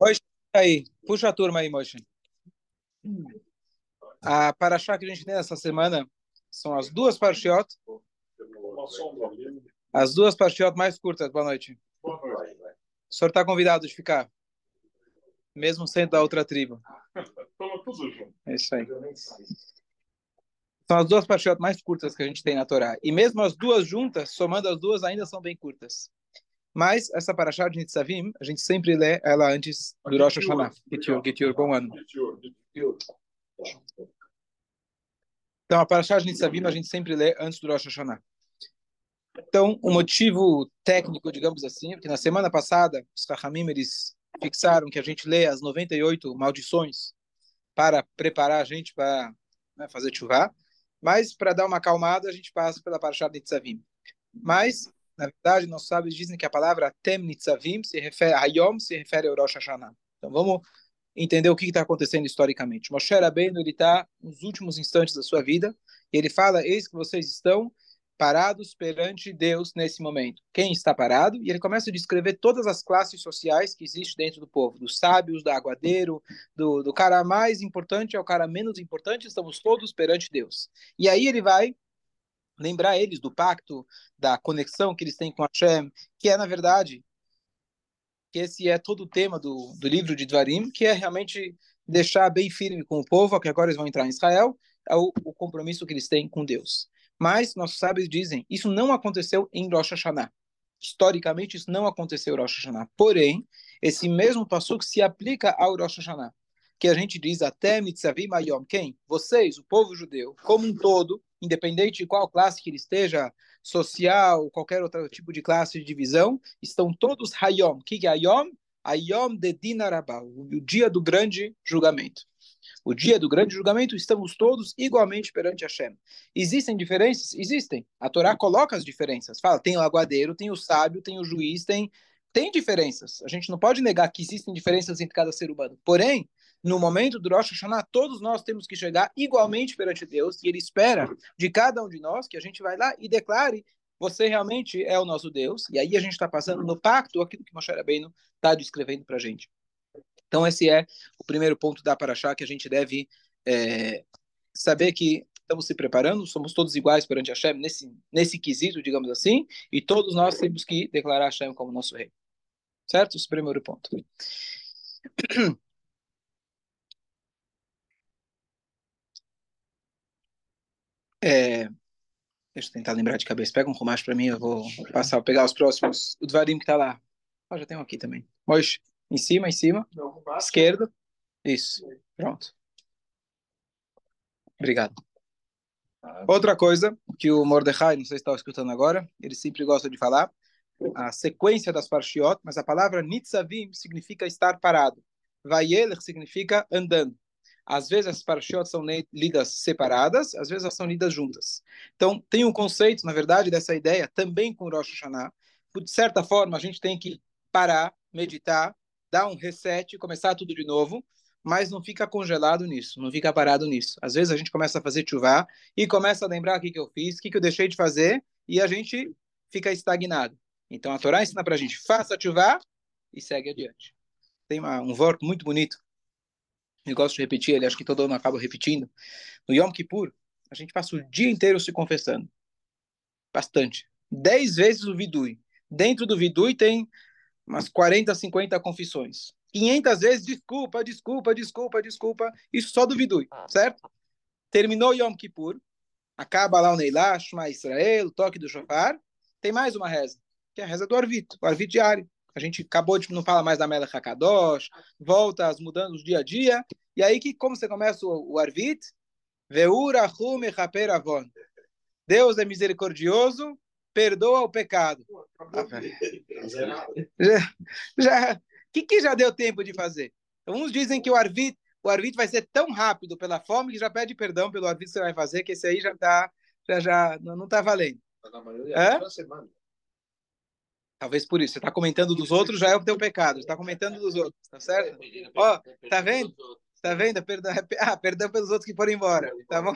Moishe, aí, puxa a turma aí, Moishe. A paraxá que a gente tem essa semana são as duas parshiot, as duas parshiot mais curtas. Boa noite. O senhor está convidado de ficar, mesmo sendo da outra tribo. É isso aí. São as duas parshiot mais curtas que a gente tem na Torá. E mesmo as duas juntas, somando as duas, ainda são bem curtas. Mas essa paraxá de Nitzavim, a gente sempre lê ela antes do Rosh Hashanah. Getiur, Getiur, bom ano. Então, a paraxá de Nitzavim a gente sempre lê antes do Rosh Hashanah. Então, o motivo técnico, digamos assim, é que na semana passada, os Rahamim, eles fixaram que a gente lê as 98 maldições para preparar a gente para né, fazer chuvá, mas para dar uma acalmada, a gente passa pela paraxá de Nitzavim. Mas na verdade, nossos sábios dizem que a palavra Tem Nitzavim se refere a Yom, se refere ao Rosh Hashanah. Então vamos entender o que está acontecendo historicamente. Moshe Rabbeinu ele está nos últimos instantes da sua vida e ele fala: Eis que vocês estão parados perante Deus nesse momento. Quem está parado? E ele começa a descrever todas as classes sociais que existem dentro do povo, dos sábios, do aguadeiro, do, do cara mais importante ao cara menos importante, estamos todos perante Deus. E aí ele vai lembrar eles do pacto, da conexão que eles têm com Hashem, que é, na verdade, que esse é todo o tema do, do livro de Dvarim, que é realmente deixar bem firme com o povo, que agora eles vão entrar em Israel, é o, o compromisso que eles têm com Deus. Mas nossos sábios dizem, isso não aconteceu em Rosh Hashanah. Historicamente, isso não aconteceu em Rosh Hashanah. Porém, esse mesmo passo se aplica ao Rosh Hashanah que a gente diz até Mitzavim Ayom. Quem? Vocês, o povo judeu, como um todo, independente de qual classe que ele esteja, social, qualquer outro tipo de classe de divisão, estão todos Hayom. O que é Hayom? Hayom de Dinarabah, o dia do grande julgamento. O dia do grande julgamento, estamos todos igualmente perante Hashem. Existem diferenças? Existem. A Torá coloca as diferenças. Fala, tem o aguadeiro, tem o sábio, tem o juiz, tem, tem diferenças. A gente não pode negar que existem diferenças entre cada ser humano. Porém, no momento do Rosh Hashanah, todos nós temos que chegar igualmente perante Deus, e Ele espera de cada um de nós que a gente vai lá e declare você realmente é o nosso Deus, e aí a gente está passando no pacto aquilo que Moshe Rabbeinu está descrevendo para a gente. Então esse é o primeiro ponto da Paraxá que a gente deve é, saber que estamos se preparando, somos todos iguais perante Hashem nesse, nesse quesito, digamos assim, e todos nós temos que declarar Hashem como nosso rei. Certo? Esse é o primeiro ponto. É, deixa eu tentar lembrar de cabeça. Pega um rumacho para mim, eu vou passar, pegar os próximos. O Dvarim que tá lá. Ah, já tem um aqui também. Hoje, em cima, em cima. Esquerda. Isso. Pronto. Obrigado. Outra coisa que o Mordecai, não sei se está escutando agora, ele sempre gosta de falar, a sequência das parshiot, mas a palavra nitzavim significa estar parado. Vayeler significa andando. Às vezes as parashiot são lidas separadas, às vezes elas são lidas juntas. Então, tem um conceito, na verdade, dessa ideia também com Rosh Hashanah. De certa forma, a gente tem que parar, meditar, dar um reset, começar tudo de novo, mas não fica congelado nisso, não fica parado nisso. Às vezes a gente começa a fazer chuvá e começa a lembrar o que, que eu fiz, o que, que eu deixei de fazer, e a gente fica estagnado. Então a Torá ensina para a gente, faça chuvá e segue adiante. Tem uma, um voto muito bonito eu gosto de repetir ele, acho que todo ano acaba repetindo. No Yom Kippur, a gente passa o dia inteiro se confessando. Bastante. Dez vezes o vidui. Dentro do vidui tem umas 40, 50 confissões. 500 vezes desculpa, desculpa, desculpa, desculpa. Isso só do vidui, certo? Terminou Yom Kippur, acaba lá o Neilá, Shema Israel, o toque do shofar. Tem mais uma reza, que é a reza do Arvit, o Arvit diário. A gente acabou de não fala mais da Melech HaKadosh, volta as mudanças dia a dia. E aí, que, como você começa o, o Arvit? Veura Hume Avon. Deus é misericordioso, perdoa o pecado. já, já, que, que já deu tempo de fazer? Uns dizem que o Arvit, o Arvit vai ser tão rápido pela fome que já pede perdão pelo Arvit que você vai fazer, que esse aí já tá, já, já não está valendo. Na maioria, é? semana. Talvez por isso. Você está comentando dos outros, já é o teu pecado. Está comentando dos outros, tá certo? Ó, oh, tá vendo? Tá vendo? Perdão, ah, perdão pelos outros que foram embora, tá bom?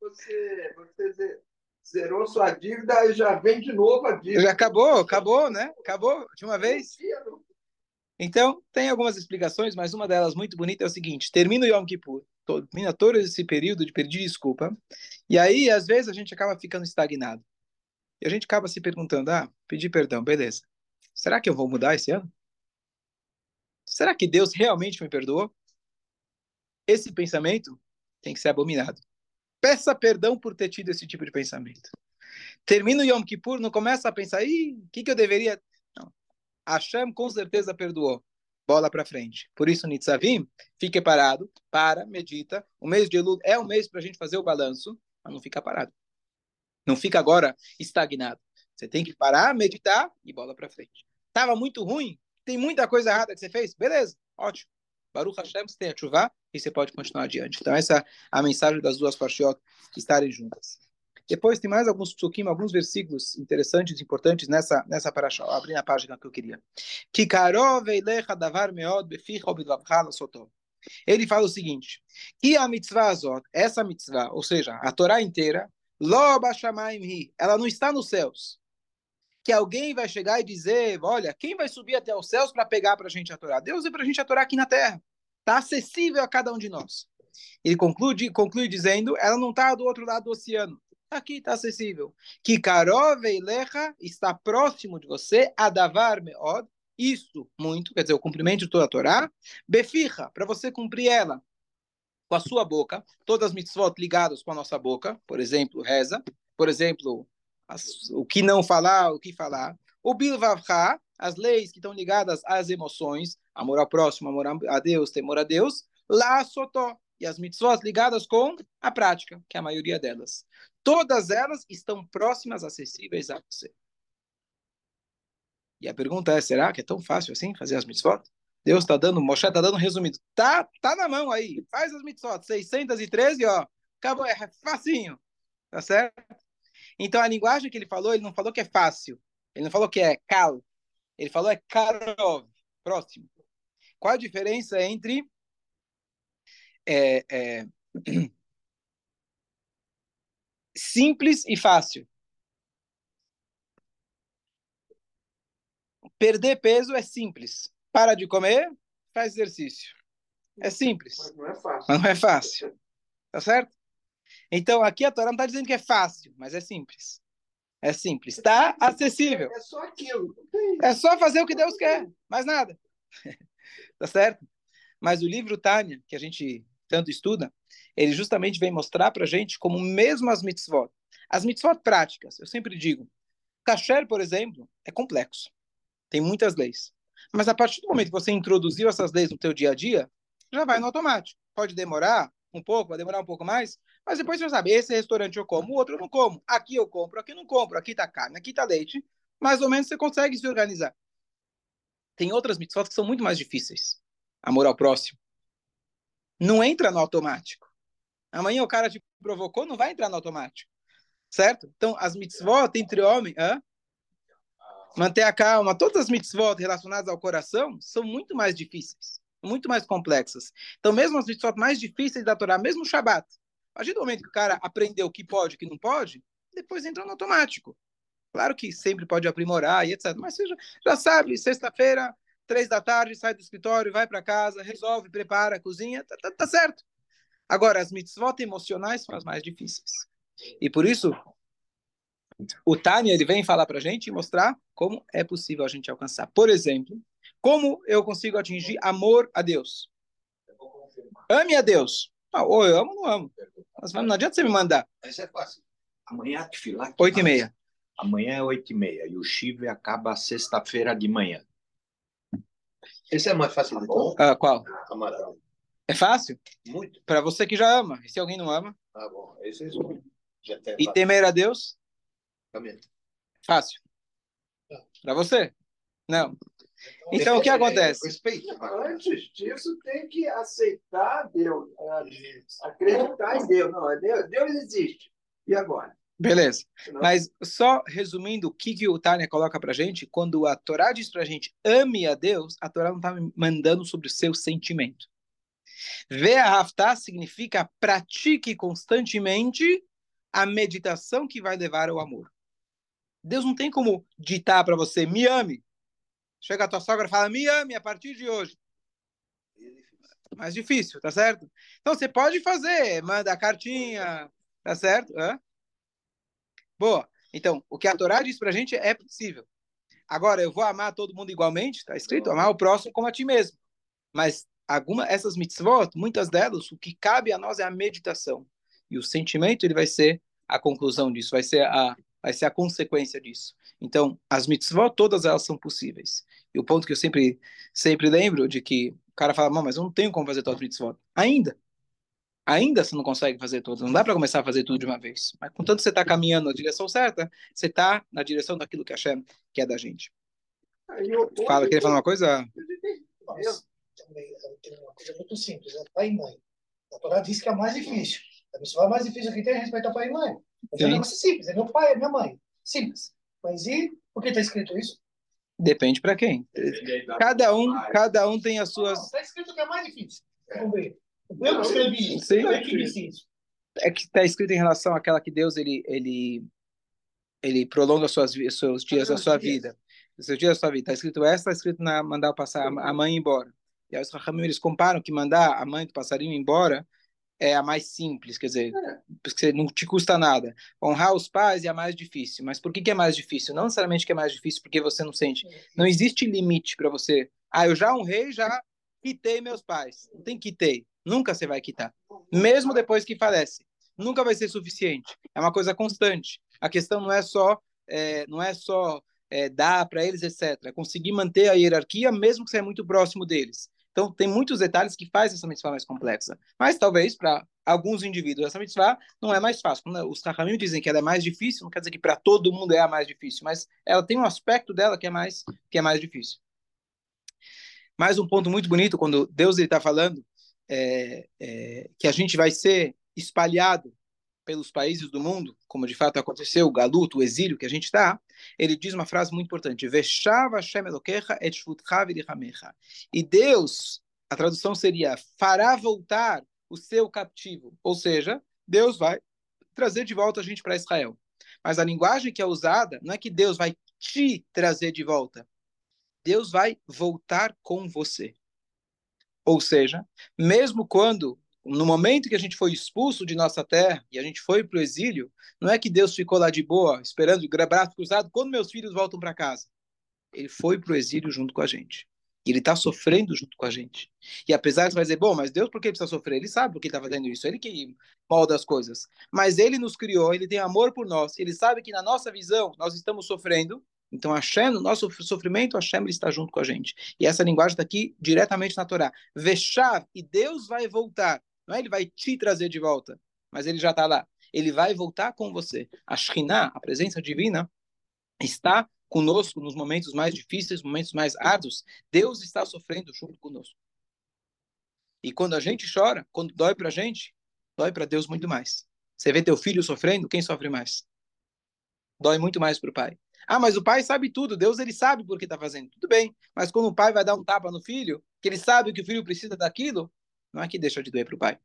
Você, você zerou sua dívida e já vem de novo a dívida. Já acabou, acabou, né? Acabou de uma vez. Então, tem algumas explicações, mas uma delas muito bonita é o seguinte: termina o Yom Kippur, termina todo esse período de pedir desculpa, e aí, às vezes, a gente acaba ficando estagnado. A gente acaba se perguntando: ah, pedir perdão, beleza. Será que eu vou mudar esse ano? Será que Deus realmente me perdoou? Esse pensamento tem que ser abominado. Peça perdão por ter tido esse tipo de pensamento. Termina o Yom Kippur, não começa a pensar, ih, o que, que eu deveria. Não. Hashem com certeza perdoou. Bola para frente. Por isso, Nitzavim, fique parado, para, medita. O mês de Elul é o mês para a gente fazer o balanço, mas não fica parado. Não fica agora estagnado. Você tem que parar, meditar e bola para frente. Tava muito ruim? Tem muita coisa errada que você fez? Beleza, ótimo. Baruch Hashem, você tem a chuva e você pode continuar adiante. Então, essa é a mensagem das duas parshiot estarem juntas. Depois tem mais alguns psukim, alguns versículos interessantes, importantes nessa nessa parasha. Abri a página que eu queria. Ele fala o seguinte: que a mitzvah essa mitzvah, ou seja, a Torá inteira, ela não está nos céus. Que alguém vai chegar e dizer, olha, quem vai subir até os céus para pegar para a gente a Torá? Deus é para a gente a Torá aqui na terra. Está acessível a cada um de nós. Ele conclui, conclui dizendo, ela não está do outro lado do oceano. Aqui está acessível. Que Karov Eilecha está próximo de você, Adavar Meod, isso muito, quer dizer, o cumprimento de toda a Torá, Befirra, para você cumprir ela com a sua boca, todas as mitzvot ligadas com a nossa boca, por exemplo, reza, por exemplo, as, o que não falar, o que falar, o Bilvavcha, as leis que estão ligadas às emoções, amor ao próximo, amor a Deus, temor a Deus, lá sotó, e as mitzvot ligadas com a prática, que é a maioria delas. Todas elas estão próximas, acessíveis a você. E a pergunta é, será que é tão fácil assim fazer as mitzvot? Deus está dando, Moshe está dando resumido. Tá, tá na mão aí. Faz as mitzvot. 613, ó. Acabou, é facinho. Tá certo? Então a linguagem que ele falou, ele não falou que é fácil. Ele não falou que é cal. Ele falou é karov, próximo. Qual a diferença entre é, é, simples e fácil. Perder peso é simples. Para de comer, faz exercício. É simples. Mas não é fácil. Mas não é fácil. Tá certo? Então, aqui a Torá não está dizendo que é fácil, mas é simples. É simples. Está acessível. É só aquilo. É só fazer o que Deus quer. Mais nada. tá certo? Mas o livro Tânia, que a gente tanto estuda, ele justamente vem mostrar para a gente como mesmo as mitzvot, as mitzvot práticas, eu sempre digo, kasher, por exemplo, é complexo, tem muitas leis, mas a partir do momento que você introduziu essas leis no teu dia a dia, já vai no automático. Pode demorar um pouco, vai demorar um pouco mais, mas depois você sabe, esse restaurante eu como, o outro eu não como, aqui eu compro, aqui eu não compro, aqui tá carne, aqui tá leite, mais ou menos você consegue se organizar. Tem outras mitzvot que são muito mais difíceis. Amor ao próximo, não entra no automático. Amanhã o cara te provocou, não vai entrar no automático. Certo? Então, as mitzvot entre homens, hã? Manter a calma, todas as mitzvot relacionadas ao coração são muito mais difíceis, muito mais complexas. Então, mesmo as mitzvot mais difíceis da Torá, mesmo o Shabat, a partir do momento que o cara aprendeu o que pode e o que não pode, depois entra no automático. Claro que sempre pode aprimorar e etc. Mas você já, já sabe, sexta-feira três da tarde, sai do escritório, vai para casa, resolve, prepara, cozinha, tá, tá, tá, certo. Agora, as mitzvot emocionais são as mais difíceis. E por isso, o Tânia ele vem falar para a gente e mostrar como é possível a gente alcançar. Por exemplo, como eu consigo atingir amor a Deus? Ame a Deus. Ah, ou eu amo ou não amo. Mas não adianta você me mandar. Essa é fácil. Amanhã a Tfilah... Oito e meia. Amanhã é oito e meia. E o Shiva acaba sexta-feira de manhã. Esse é mais fácil de então? Ah, qual? Amarelo. É fácil? Muito. Para você que já ama. E se alguém não ama? Ah, bom. Esse é isso. E temer a Deus? Fácil. Ah. Para você? Não. Então, então o que acontece? Respeito. Antes disso, tem que aceitar Deus, acreditar em Deus. Não, Deus, Deus existe. E agora? Beleza. Mas só resumindo o que, que o Tânia coloca pra gente, quando a Torá diz pra gente ame a Deus, a Torá não está mandando sobre o seu sentimento. Ver a Haftá significa pratique constantemente a meditação que vai levar ao amor. Deus não tem como ditar para você, me ame. Chega a tua sogra e fala, me ame a partir de hoje. Mais difícil, tá certo? Então você pode fazer, manda a cartinha, tá certo? Hã? Boa. Então, o que a Torá diz pra gente é possível. Agora, eu vou amar todo mundo igualmente, tá escrito, amar o próximo como a ti mesmo. Mas alguma essas mitzvot, muitas delas, o que cabe a nós é a meditação. E o sentimento ele vai ser a conclusão disso, vai ser a vai ser a consequência disso. Então, as mitzvot todas elas são possíveis. E o ponto que eu sempre sempre lembro de que o cara fala, mas eu não tenho como fazer todas as mitzvot. Ainda. Ainda você não consegue fazer todas. Não dá para começar a fazer tudo de uma vez. Mas contanto você está caminhando na direção certa, você está na direção daquilo que a Hashem quer da gente. Fala, queria falar uma coisa? tem uma coisa muito simples, né? pai e mãe. A Torá diz que é a mais difícil. A missão mais difícil que tem é respeitar pai e mãe. É um negócio simples, é meu pai, é minha mãe. Simples. Mas e por que está escrito isso? Depende para quem. Cada um, cada um tem as suas. Está escrito que é mais difícil. Vamos ver. Eu escrevi isso. Sim. Eu é que disse isso. É que está escrito em relação àquela que Deus ele, ele, ele prolonga suas, seus dias da sua vida. Os seus dias da sua vida. Está escrito essa, está escrito na mandar passar a mãe embora. E aí os Rahamim, eles comparam que mandar a mãe do passarinho embora é a mais simples, quer dizer, é. porque não te custa nada. Honrar os pais é a mais difícil. Mas por que, que é mais difícil? Não necessariamente que é mais difícil porque você não sente. Não existe limite para você. Ah, eu já honrei, já quitei meus pais. Não tem quitei. Nunca você vai quitar. Mesmo depois que falece. Nunca vai ser suficiente. É uma coisa constante. A questão não é só, é, não é só é, dar para eles, etc. É conseguir manter a hierarquia, mesmo que você é muito próximo deles. Então, tem muitos detalhes que faz essa mitzvah mais complexa. Mas, talvez, para alguns indivíduos, essa mitzvah não é mais fácil. Quando os Tahamim dizem que ela é mais difícil, não quer dizer que para todo mundo é a mais difícil, mas ela tem um aspecto dela que é mais, que é mais difícil. Mais um ponto muito bonito, quando Deus está falando é, é, que a gente vai ser espalhado pelos países do mundo, como de fato aconteceu, o galuto, o exílio que a gente está, ele diz uma frase muito importante: E Deus, a tradução seria, fará voltar o seu captivo. Ou seja, Deus vai trazer de volta a gente para Israel. Mas a linguagem que é usada não é que Deus vai te trazer de volta. Deus vai voltar com você. Ou seja, mesmo quando no momento que a gente foi expulso de nossa terra e a gente foi para o exílio, não é que Deus ficou lá de boa, esperando, braço cruzado, quando meus filhos voltam para casa. Ele foi para o exílio junto com a gente. E ele está sofrendo junto com a gente. E apesar de você dizer, bom, mas Deus por que precisa sofrer? Ele sabe por que está fazendo isso. Ele que molda as coisas. Mas ele nos criou, ele tem amor por nós. Ele sabe que na nossa visão nós estamos sofrendo então, Hashem, no nosso sofrimento, Hashem ele está junto com a gente. E essa linguagem está aqui diretamente na Torá. Vechar, e Deus vai voltar. Não é ele vai te trazer de volta, mas ele já está lá. Ele vai voltar com você. A Shekhinah, a presença divina, está conosco nos momentos mais difíceis, momentos mais árduos. Deus está sofrendo junto conosco. E quando a gente chora, quando dói para a gente, dói para Deus muito mais. Você vê teu filho sofrendo, quem sofre mais? Dói muito mais para o pai. Ah, mas o pai sabe tudo, Deus ele sabe por que está fazendo. Tudo bem, mas quando o pai vai dar um tapa no filho, que ele sabe que o filho precisa daquilo, não é que deixa de doer para o pai.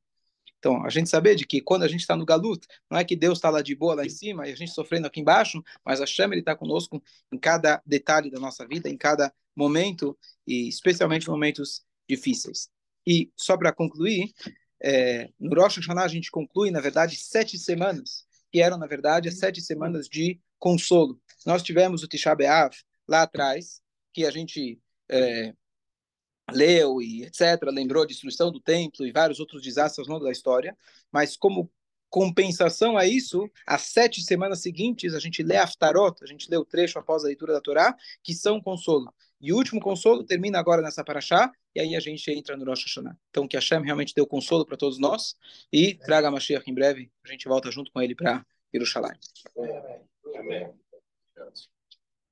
Então, a gente saber de que quando a gente está no galut, não é que Deus está lá de boa lá em cima e a gente sofrendo aqui embaixo, mas a chama ele está conosco em cada detalhe da nossa vida, em cada momento e especialmente momentos difíceis. E só para concluir, é, no Rosh Hashanah a gente conclui, na verdade, sete semanas, que eram, na verdade, as sete semanas de consolo. Nós tivemos o Tisha B'Av lá atrás, que a gente é, leu e etc., lembrou a destruição do templo e vários outros desastres ao longo da história, mas como compensação a isso, as sete semanas seguintes a gente lê Aftarot, a gente lê o trecho após a leitura da Torá, que são consolo. E o último consolo termina agora nessa paraxá, e aí a gente entra no Rosh Hashanah. Então que Hashem realmente deu consolo para todos nós, e traga Mashiach em breve, a gente volta junto com ele para Yerushalayim.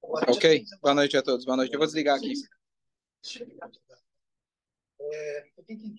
Ok? Boa noite a todos. Boa noite. Eu vou desligar aqui é, o que, que,